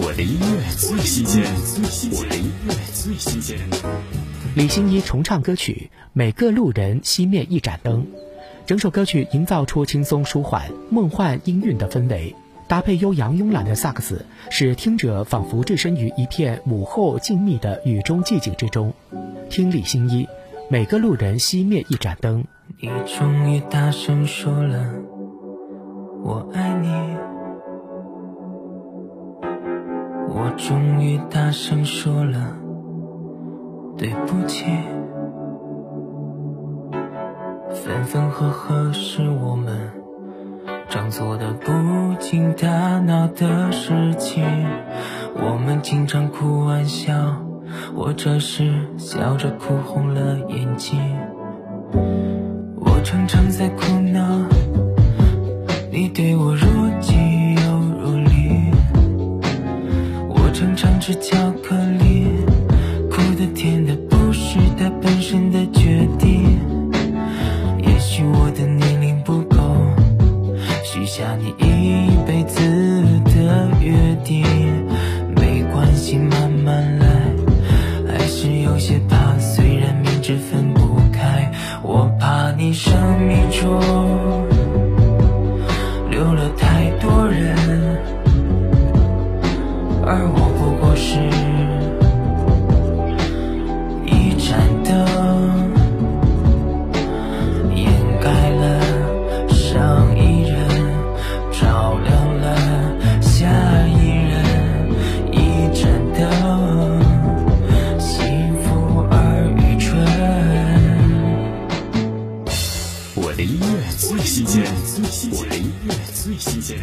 我的音乐最新鲜，我的音乐最新鲜。李心一重唱歌曲《每个路人熄灭一盏灯》，整首歌曲营造出轻松舒缓、梦幻音韵的氛围，搭配悠扬慵懒的萨克斯，使听者仿佛置身于一片午后静谧的雨中寂静之中。听李心一《每个路人熄灭一盏灯》。你终于大声说了我爱你。我终于大声说了对不起，分分合合是我们常做的不经大脑的事情。我们经常哭玩笑，或者是笑着哭红了眼睛。我常常在苦恼，是巧克力苦的甜的不是它本身的决定。也许我的年龄不够许下你一辈子的约定。没关系慢慢来还是有些怕虽然明知分不开我怕你生命中最新鲜，我的音乐最新鲜。